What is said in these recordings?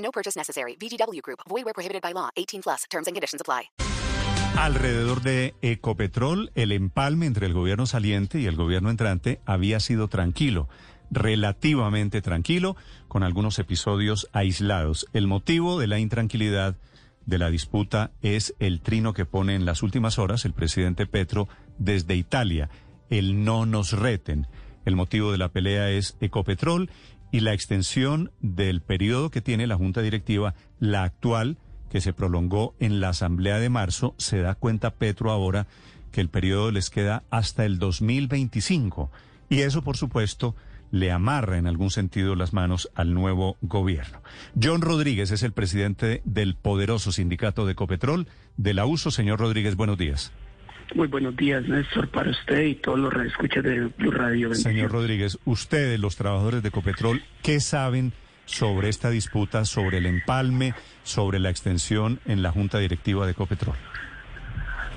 No purchase necessary. VGW Group. Void where prohibited by law. 18 plus. Terms and conditions apply. Alrededor de Ecopetrol, el empalme entre el gobierno saliente y el gobierno entrante había sido tranquilo, relativamente tranquilo, con algunos episodios aislados. El motivo de la intranquilidad de la disputa es el trino que pone en las últimas horas el presidente Petro desde Italia, el no nos reten. El motivo de la pelea es Ecopetrol y la extensión del periodo que tiene la Junta Directiva, la actual, que se prolongó en la Asamblea de marzo, se da cuenta Petro ahora que el periodo les queda hasta el 2025. Y eso, por supuesto, le amarra en algún sentido las manos al nuevo gobierno. John Rodríguez es el presidente del poderoso sindicato de Ecopetrol de la USO. Señor Rodríguez, buenos días. Muy buenos días, Néstor, para usted y todos los escuchas de Blue Radio. Señor Rodríguez, ustedes, los trabajadores de Ecopetrol, ¿qué saben sobre esta disputa, sobre el empalme, sobre la extensión en la Junta Directiva de Ecopetrol?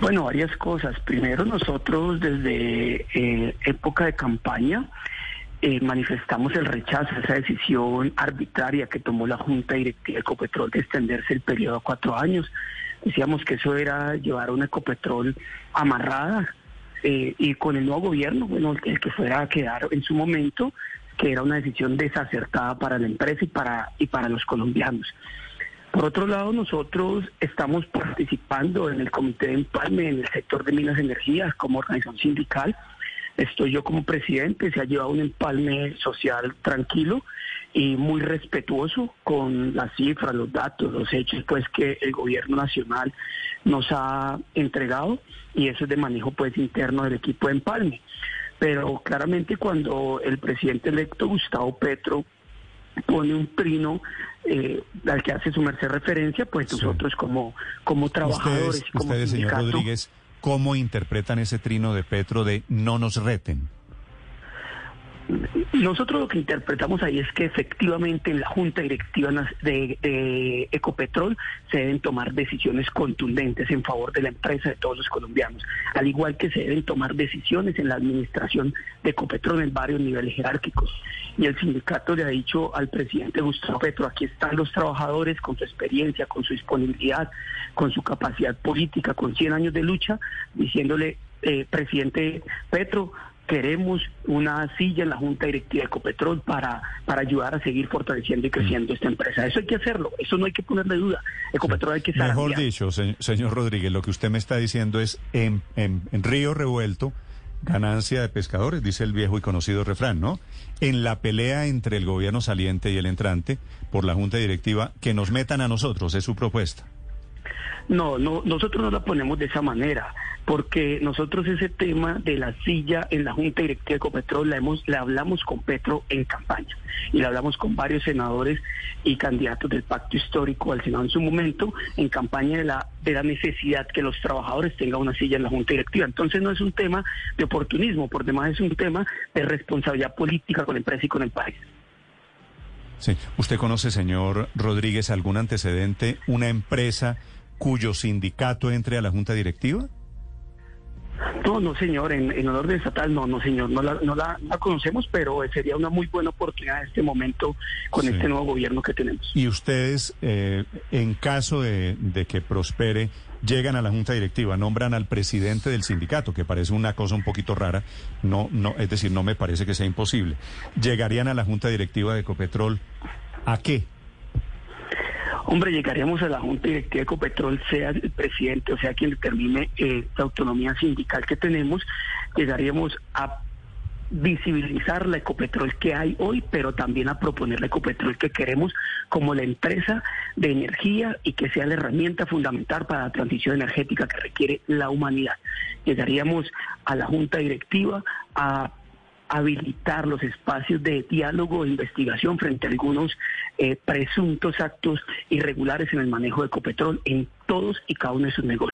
Bueno, varias cosas. Primero, nosotros desde eh, época de campaña eh, manifestamos el rechazo a esa decisión arbitraria que tomó la Junta Directiva de Ecopetrol de extenderse el periodo a cuatro años. Decíamos que eso era llevar una Ecopetrol amarrada eh, y con el nuevo gobierno, bueno, el que fuera a quedar en su momento, que era una decisión desacertada para la empresa y para, y para los colombianos. Por otro lado, nosotros estamos participando en el Comité de Empalme en el sector de Minas Energías como organización sindical. Estoy yo como presidente, se ha llevado un empalme social tranquilo y muy respetuoso con las cifras, los datos, los hechos pues que el gobierno nacional nos ha entregado y eso es de manejo pues interno del equipo de empalme. Pero claramente cuando el presidente electo Gustavo Petro pone un trino eh, al que hace su merced referencia, pues nosotros como, como trabajadores ustedes, y como ustedes señor Rodríguez, ¿cómo interpretan ese trino de Petro de no nos reten? Nosotros lo que interpretamos ahí es que efectivamente en la Junta Directiva de, de, Ecopetrol se deben tomar decisiones contundentes en favor de la empresa de todos los colombianos, al igual que se deben tomar decisiones en la administración de Ecopetrol en varios niveles jerárquicos. Y el sindicato le ha dicho al presidente Gustavo Petro, aquí están los trabajadores con su experiencia, con su disponibilidad, con su capacidad política, con 100 años de lucha, diciéndole, eh, presidente Petro, queremos una silla en la Junta Directiva de Ecopetrol para, para ayudar a seguir fortaleciendo y creciendo esta empresa. Eso hay que hacerlo, eso no hay que ponerle duda. Ecopetrol hay que Mejor dicho, se, señor Rodríguez, lo que usted me está diciendo es en, en, en, Río Revuelto, ganancia de pescadores, dice el viejo y conocido refrán, ¿no? En la pelea entre el gobierno saliente y el entrante por la Junta Directiva, que nos metan a nosotros, es su propuesta. No, no, nosotros no la ponemos de esa manera, porque nosotros ese tema de la silla en la Junta Directiva de Ecopetrol la, hemos, la hablamos con Petro en campaña y la hablamos con varios senadores y candidatos del pacto histórico al Senado en su momento en campaña de la, de la necesidad que los trabajadores tengan una silla en la Junta Directiva. Entonces no es un tema de oportunismo, por demás es un tema de responsabilidad política con la empresa y con el país. Sí. ¿Usted conoce, señor Rodríguez, algún antecedente, una empresa cuyo sindicato entre a la junta directiva? No, no, señor, en, en honor de estatal, no, no, señor, no la, no la, la, conocemos, pero sería una muy buena oportunidad en este momento con sí. este nuevo gobierno que tenemos. Y ustedes, eh, en caso de, de, que prospere, llegan a la junta directiva, nombran al presidente del sindicato, que parece una cosa un poquito rara, no, no, es decir, no me parece que sea imposible. ¿Llegarían a la junta directiva de Ecopetrol a qué? Hombre, llegaríamos a la Junta Directiva de Ecopetrol, sea el presidente o sea quien determine eh, la autonomía sindical que tenemos, llegaríamos a visibilizar la Ecopetrol que hay hoy, pero también a proponer la Ecopetrol que queremos como la empresa de energía y que sea la herramienta fundamental para la transición energética que requiere la humanidad. Llegaríamos a la Junta Directiva a habilitar los espacios de diálogo e investigación frente a algunos eh, presuntos actos irregulares en el manejo de Ecopetrol en todos y cada uno de sus negocios.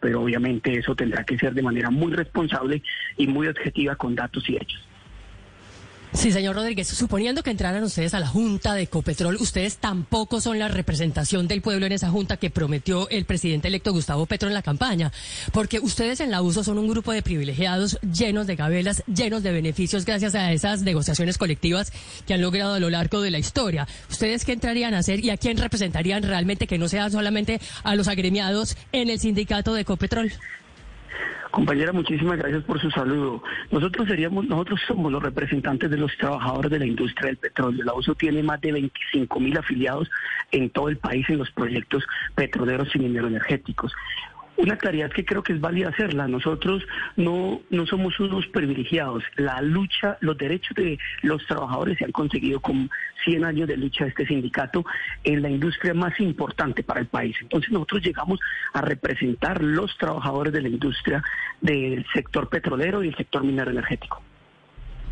Pero obviamente eso tendrá que ser de manera muy responsable y muy objetiva con datos y hechos. Sí, señor Rodríguez, suponiendo que entraran ustedes a la Junta de Ecopetrol, ustedes tampoco son la representación del pueblo en esa Junta que prometió el presidente electo Gustavo Petro en la campaña, porque ustedes en la USO son un grupo de privilegiados llenos de gabelas, llenos de beneficios gracias a esas negociaciones colectivas que han logrado a lo largo de la historia. ¿Ustedes qué entrarían a hacer y a quién representarían realmente que no sea solamente a los agremiados en el sindicato de Ecopetrol? Compañera, muchísimas gracias por su saludo. Nosotros seríamos, nosotros somos los representantes de los trabajadores de la industria del petróleo. La USO tiene más de 25 mil afiliados en todo el país en los proyectos petroleros y mineroenergéticos. Una claridad que creo que es válida hacerla. Nosotros no, no somos unos privilegiados. La lucha, los derechos de los trabajadores se han conseguido con 100 años de lucha de este sindicato en la industria más importante para el país. Entonces nosotros llegamos a representar los trabajadores de la industria del sector petrolero y el sector minero energético.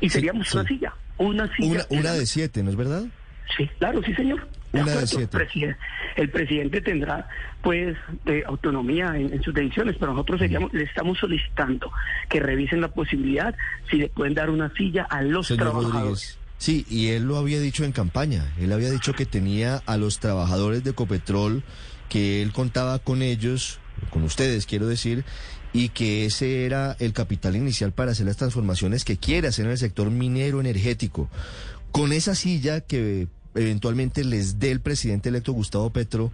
Y seríamos una silla, una silla. Una, una de siete, ¿no es verdad? Sí, claro, sí, señor. De acuerdo. El presidente, el presidente tendrá, pues, de autonomía en, en sus decisiones, pero nosotros seríamos, le estamos solicitando que revisen la posibilidad si le pueden dar una silla a los Señor trabajadores. Rodríguez. Sí, y él lo había dicho en campaña. Él había dicho que tenía a los trabajadores de Ecopetrol, que él contaba con ellos, con ustedes, quiero decir, y que ese era el capital inicial para hacer las transformaciones que quiere hacer en el sector minero energético. Con esa silla que eventualmente les dé el presidente electo Gustavo Petro,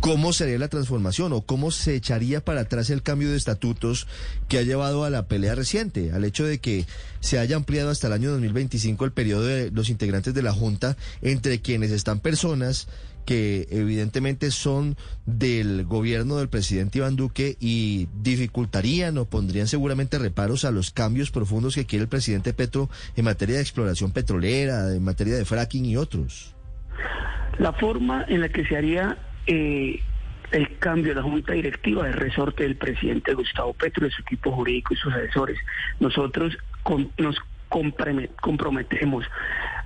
¿Cómo sería la transformación o cómo se echaría para atrás el cambio de estatutos que ha llevado a la pelea reciente, al hecho de que se haya ampliado hasta el año 2025 el periodo de los integrantes de la Junta, entre quienes están personas que evidentemente son del gobierno del presidente Iván Duque y dificultarían o pondrían seguramente reparos a los cambios profundos que quiere el presidente Petro en materia de exploración petrolera, en materia de fracking y otros? La forma en la que se haría eh, el cambio de la junta directiva del resorte del presidente Gustavo Petro, de su equipo jurídico y sus asesores. Nosotros nos comprome- comprometemos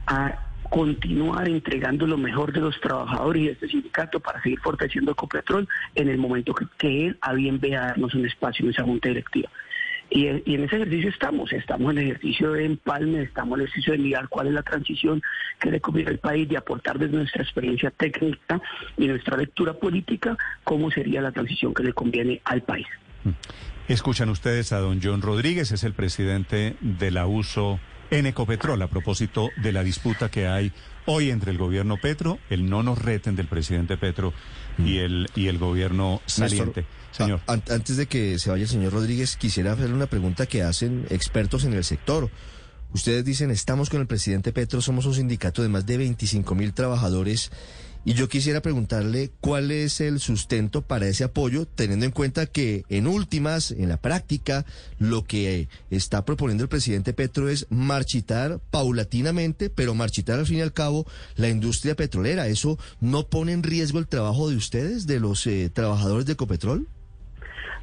a continuar entregando lo mejor de los trabajadores y de este sindicato para seguir fortaleciendo Ecopetrol en el momento que, que él a bien vea darnos un espacio en esa junta directiva. Y, en ese ejercicio estamos, estamos en el ejercicio de empalme, estamos en el ejercicio de mirar cuál es la transición que le conviene al país, de aportar desde nuestra experiencia técnica y nuestra lectura política cómo sería la transición que le conviene al país. Escuchan ustedes a don John Rodríguez, es el presidente de la USO en Ecopetrol, a propósito de la disputa que hay hoy entre el gobierno Petro, el no nos reten del presidente Petro y el, y el gobierno saliente. Señor. a- an- antes de que se vaya el señor Rodríguez, quisiera hacerle una pregunta que hacen expertos en el sector. Ustedes dicen, estamos con el presidente Petro, somos un sindicato de más de 25 mil trabajadores. Y yo quisiera preguntarle cuál es el sustento para ese apoyo, teniendo en cuenta que en últimas, en la práctica, lo que está proponiendo el presidente Petro es marchitar paulatinamente, pero marchitar al fin y al cabo la industria petrolera. ¿Eso no pone en riesgo el trabajo de ustedes, de los eh, trabajadores de Ecopetrol?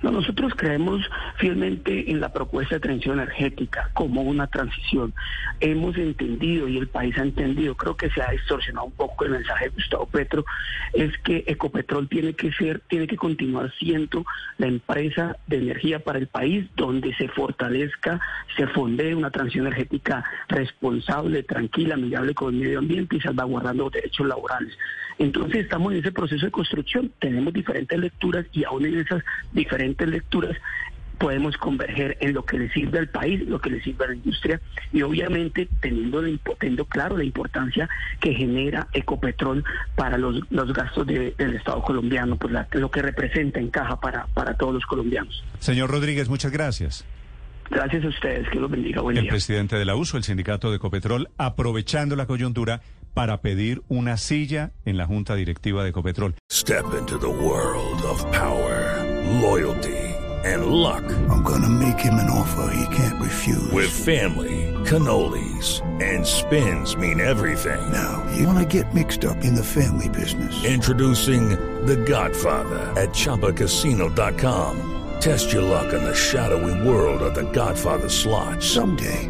No, nosotros creemos fielmente en la propuesta de transición energética como una transición. Hemos entendido y el país ha entendido, creo que se ha distorsionado un poco el mensaje de Gustavo Petro, es que Ecopetrol tiene que ser, tiene que continuar siendo la empresa de energía para el país donde se fortalezca, se fondee una transición energética responsable, tranquila, amigable con el medio ambiente y salvaguardando derechos laborales. Entonces estamos en ese proceso de construcción, tenemos diferentes lecturas y aún en esas diferentes lecturas podemos converger en lo que le sirve al país, lo que le sirve a la industria y obviamente teniendo, teniendo claro la importancia que genera Ecopetrol para los, los gastos de- del Estado colombiano, pues la- lo que representa en caja para, para todos los colombianos. Señor Rodríguez, muchas gracias. Gracias a ustedes, que los bendiga, buen El día. presidente de la USO, el sindicato de Ecopetrol, aprovechando la coyuntura para pedir una silla en la junta directiva de Ecopetrol. Step into the world of power, loyalty, and luck. I'm gonna make him an offer he can't refuse. With family, cannolis, and spins mean everything. Now, you wanna get mixed up in the family business. Introducing The Godfather at ChumbaCasino.com. Test your luck in the shadowy world of The Godfather slot. Someday,